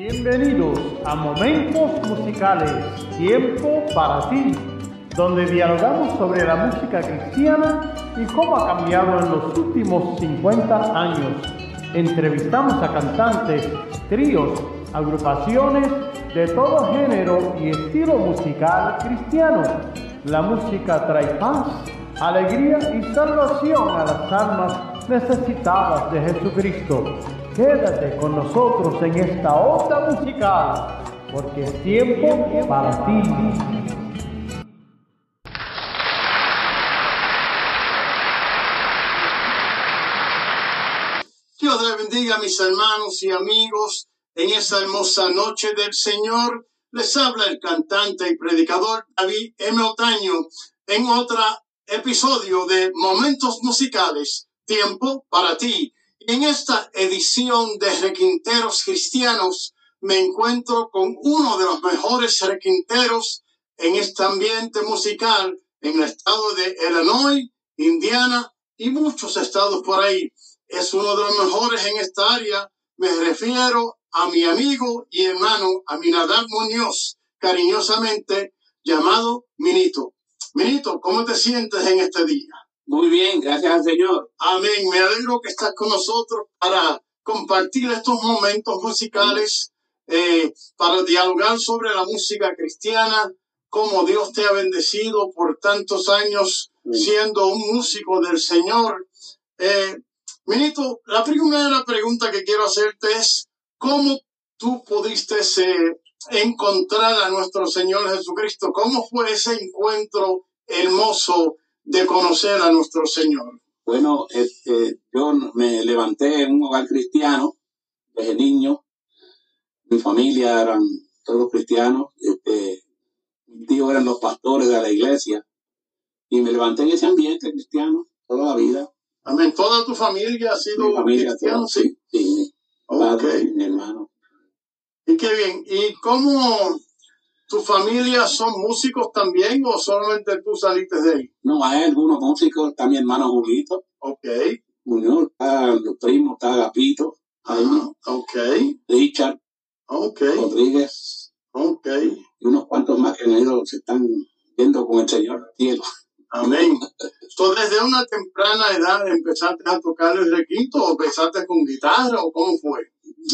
Bienvenidos a Momentos Musicales, tiempo para ti, donde dialogamos sobre la música cristiana y cómo ha cambiado en los últimos 50 años. Entrevistamos a cantantes, tríos, agrupaciones de todo género y estilo musical cristiano. La música trae paz, alegría y salvación a las almas necesitadas de Jesucristo. Quédate con nosotros en esta onda musical, porque es tiempo para ti. Dios le bendiga a mis hermanos y amigos en esta hermosa noche del Señor. Les habla el cantante y predicador David M. Otaño en otro episodio de Momentos Musicales, Tiempo para ti. En esta edición de Requinteros Cristianos me encuentro con uno de los mejores requinteros en este ambiente musical en el estado de Illinois, Indiana y muchos estados por ahí. Es uno de los mejores en esta área. Me refiero a mi amigo y hermano Aminadab Muñoz, cariñosamente llamado Minito. Minito, ¿cómo te sientes en este día? Muy bien, gracias al Señor. Amén. Me alegro que estás con nosotros para compartir estos momentos musicales, eh, para dialogar sobre la música cristiana, cómo Dios te ha bendecido por tantos años siendo un músico del Señor. Eh, Minito, la primera pregunta que quiero hacerte es, ¿cómo tú pudiste eh, encontrar a nuestro Señor Jesucristo? ¿Cómo fue ese encuentro hermoso de conocer a nuestro Señor? Bueno, este, yo me levanté en un hogar cristiano desde niño. Mi familia eran todos cristianos. Este, mis tíos eran los pastores de la iglesia. Y me levanté en ese ambiente cristiano toda la vida. Amén. ¿Toda tu familia ha sido Mi familia, cristiana? Sí. sí, mi padre, mi hermano. Y qué bien. ¿Y cómo tu familia son músicos también o solamente tú saliste de ahí? No, hay algunos músicos, está mi hermano Julito, Ok. Muñoz, está los primos, está Agapito, Ajá. Ok. Richard Ok. Rodríguez Ok. y unos cuantos más que han ido, se están viendo con el Señor cielo. Amén. Entonces, desde una temprana edad empezaste a tocar el requinto o empezaste con guitarra o cómo fue?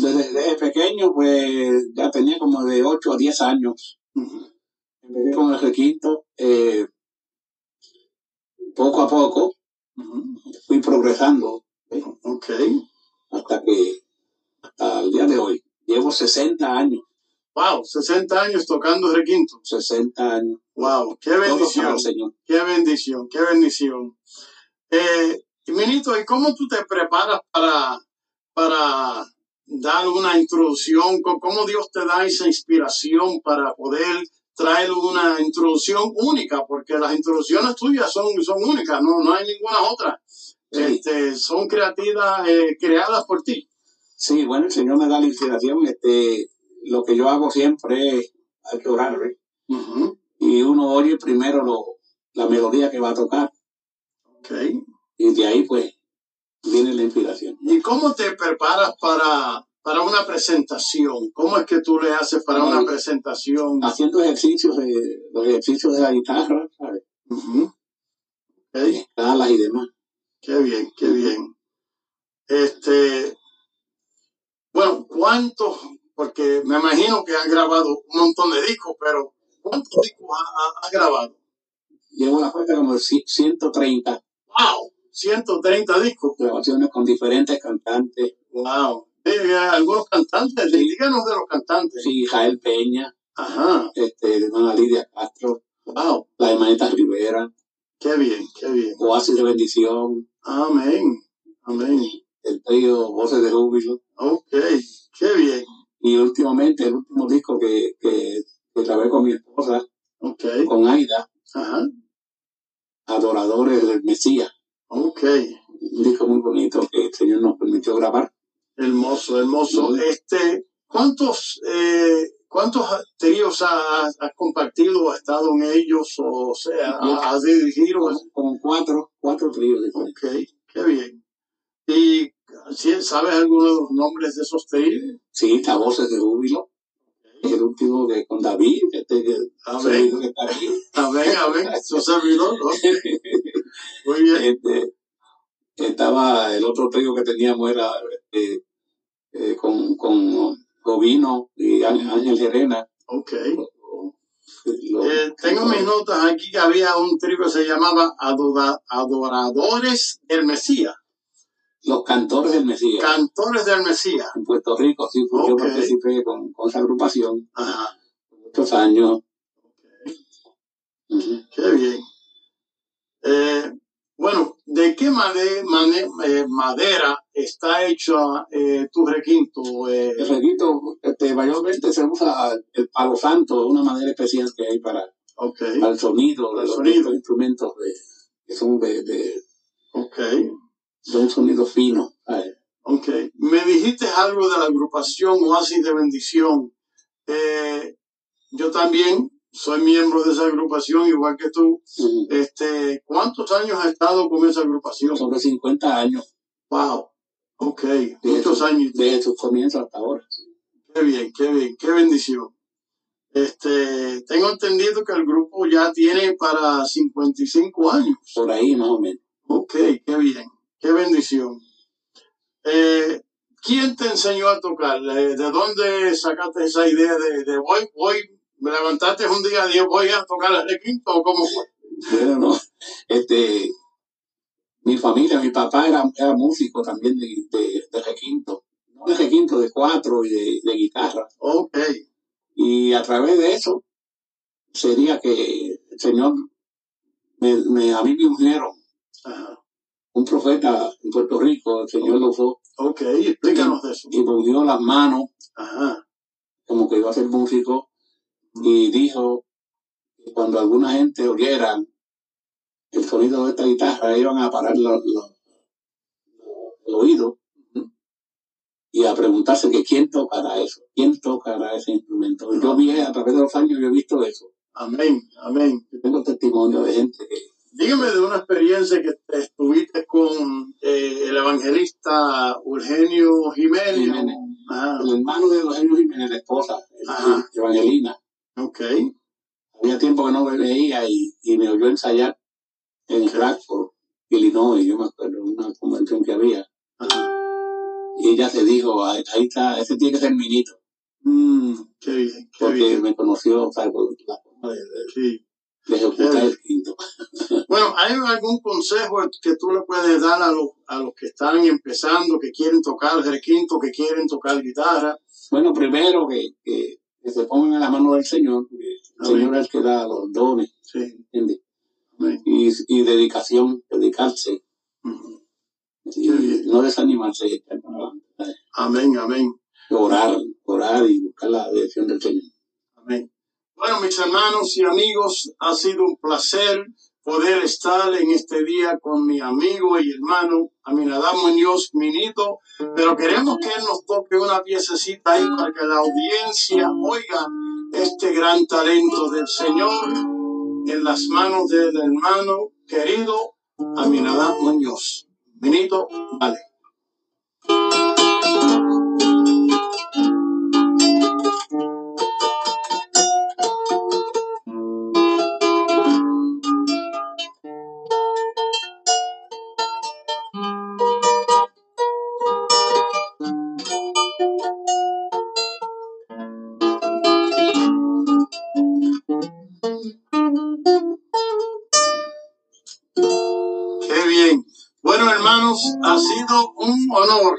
Desde, desde pequeño, pues ya tenía como de 8 a 10 años. Empecé con el requinto. eh, poco a poco fui progresando Ok. hasta que, hasta el día de hoy, llevo 60 años. Wow, 60 años tocando requinto. 60 años. Wow, qué para bendición. el Señor. Qué bendición, qué bendición. Eh, Minito, ¿y cómo tú te preparas para, para dar una introducción? ¿Cómo Dios te da esa inspiración para poder traer una introducción única? Porque las introducciones tuyas son, son únicas, no, no hay ninguna otra. Sí. Este, son creativas, eh, creadas por ti. Sí, bueno, el Señor me da la inspiración. Este, lo que yo hago siempre es, hay que orar, ¿eh? Y uno oye primero lo, la melodía que va a tocar ok. y de ahí pues viene la inspiración. ¿Y cómo te preparas para, para una presentación? ¿Cómo es que tú le haces para una presentación? Haciendo ejercicios, de, los ejercicios de la guitarra, ¿sabes? Ujú. Ok, escalas y demás. Qué bien, qué bien. Este, bueno, ¿cuántos? Porque me imagino que has grabado un montón de discos, pero ¿cuántos discos has ha, grabado? Llevo la cuenta como de ci- 130 ¡Wow! 130 discos. grabaciones con diferentes cantantes. ¡Wow! Algunos cantantes, Sí. díganos de los cantantes. Sí, Jael Peña, Ajá, este, hermana Lidia Castro, wow, la hermanita Rivera, qué bien, qué bien. Oasis de Bendición, Amén, amén. el trío Voces de Júbilo. Ok, qué bien. Y últimamente, el último disco que, que, que grabé con mi esposa, Ok, con Aida, ajá, Adoradores del Mesías. Ok. Un disco muy bonito que el Señor nos permitió grabar. Hermoso, hermoso. Este, ¿cuántos, eh, cuántos tríos has, has compartido, has estado en ellos, o sea, has dirigido? Como, como cuatro, cuatro tríos. Ok, qué bien. ¿Y. ¿Sabes alguno de los nombres de esos tríos? Sí, está Voces de Júbilo. El último que con David, este que, Amén. que está aquí. Amén, amén. Su servidor, ¿no? Muy bien. Este, estaba el otro trío que teníamos era eh, eh, con, con Jovino y Ángel Gerena. Ok. Lo- Eh, tengo mis notas aquí que había un trío que se llamaba Adora- Adoradores del Mesías, los cantores del Mesías. Cantores del Mesías. en Puerto Rico, sí, fue- yo participé con, con esa agrupación Ajá. muchos años. Ujú. Qué bien. Eh, bueno, ¿de qué mane- eh, madera está hecho eh, tu requinto? Eh, El requito, este, mayormente se usa el palo santo, una madera especial que hay para, ok, para el sonido el los sonido. instrumentos de, que son de, de, ok, de un sonido fino. ok. Me dijiste algo de la agrupación Oasis de Bendición. Eh, yo también soy miembro de esa agrupación, igual que tú. Este, ¿Cuántos años has estado con esa agrupación? Sobre 50 años Wow. Ok, muchos años. desde sus comienzos hasta ahora. Qué bien, qué bien, qué bendición. Este, tengo entendido que el grupo ya tiene para 55 años. Por ahí más o menos. Ok, qué bien, qué bendición. Eh, ¿Quién te enseñó a tocar? Eh, ¿De dónde sacaste esa idea de, de voy, voy, me levantaste un día y dije voy a tocar el requinto o cómo fue? Bueno, no, este, mi familia, mi papá era, era músico también de, de, de requinto. No de requinto, de cuatro y de, de guitarra. Ok, Y a través de eso sería que el Señor me, me- a mí me ungieron ajá. un profeta en Puerto Rico, el Señor lo usó ok, explícanos de eso. y me unió las manos Ajá, como que iba a ser músico y dijo que cuando alguna gente oyera el sonido de esta guitarra iban a parar los, los- el oído y a preguntarse que quién tocará eso, quién tocará ese instrumento. Yo vi a través de los años, yo he visto eso. amén, amén. Yo tengo testimonio de gente que Dígame de una experiencia que estuviste con eh, el evangelista Eugenio Jiménez. Jiménez. Ajá, el hermano de Eugenio Jiménez, la esposa, Ajá. Evangelina, ok, había tiempo que no me veía y, y me oyó ensayar en Radford, Illinois, yo me acuerdo, una convención que había. ajá. Y ella se dijo, ahí, ahí está, ese tiene que ser Minito, Mm, qué bien, qué porque bien. me conoció, o sea, por la forma de, Sí. de ejecutar el quinto. Bueno, ¿hay algún consejo que tú le puedes dar a los, a los que están empezando, que quieren tocar el requinto, que quieren tocar guitarra? Bueno, primero que, que, que se pongan en la mano del Señor, porque el. Señor es el que da los dones, Sí. Y, y dedicación, dedicarse, y no desanimarse. Amén, amén. orar, orar y buscar la dirección del Señor. Amén. Bueno, mis hermanos y amigos, ha sido un placer poder estar en este día con mi amigo y hermano Aminadab Muñoz Minito, pero queremos que él nos toque una piececita ahí para que la audiencia oiga este gran talento del Señor en las manos del hermano querido Aminadab Muñoz. Minito, vale. Ha sido un honor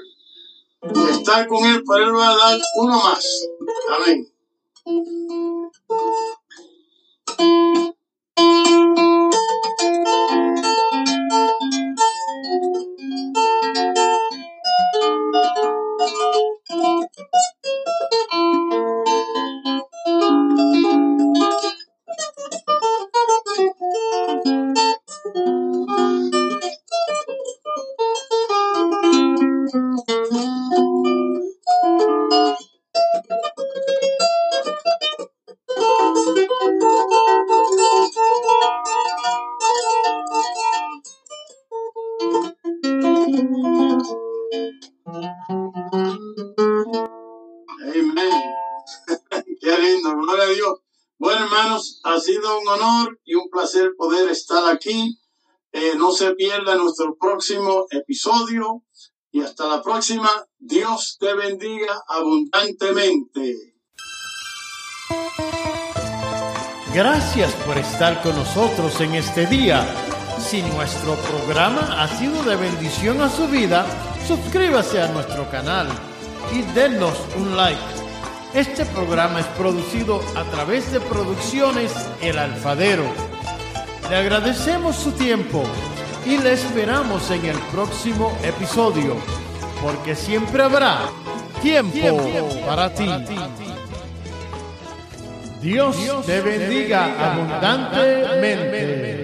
estar con él, pero él va a dar uno más. Amén. Amén. Qué lindo, gloria a Dios. Bueno, hermanos, ha sido un honor y un placer poder estar aquí. Eh, no se pierda nuestro próximo episodio y hasta la próxima. Dios te bendiga abundantemente. Gracias por estar con nosotros en este día si nuestro programa ha sido de bendición a su vida, suscríbase a nuestro canal y denos un like. Este programa es producido a través de Producciones El Alfadero. Le agradecemos su tiempo y le esperamos en el próximo episodio, porque siempre habrá tiempo, para, ti. Dios, te bendiga, abundantemente.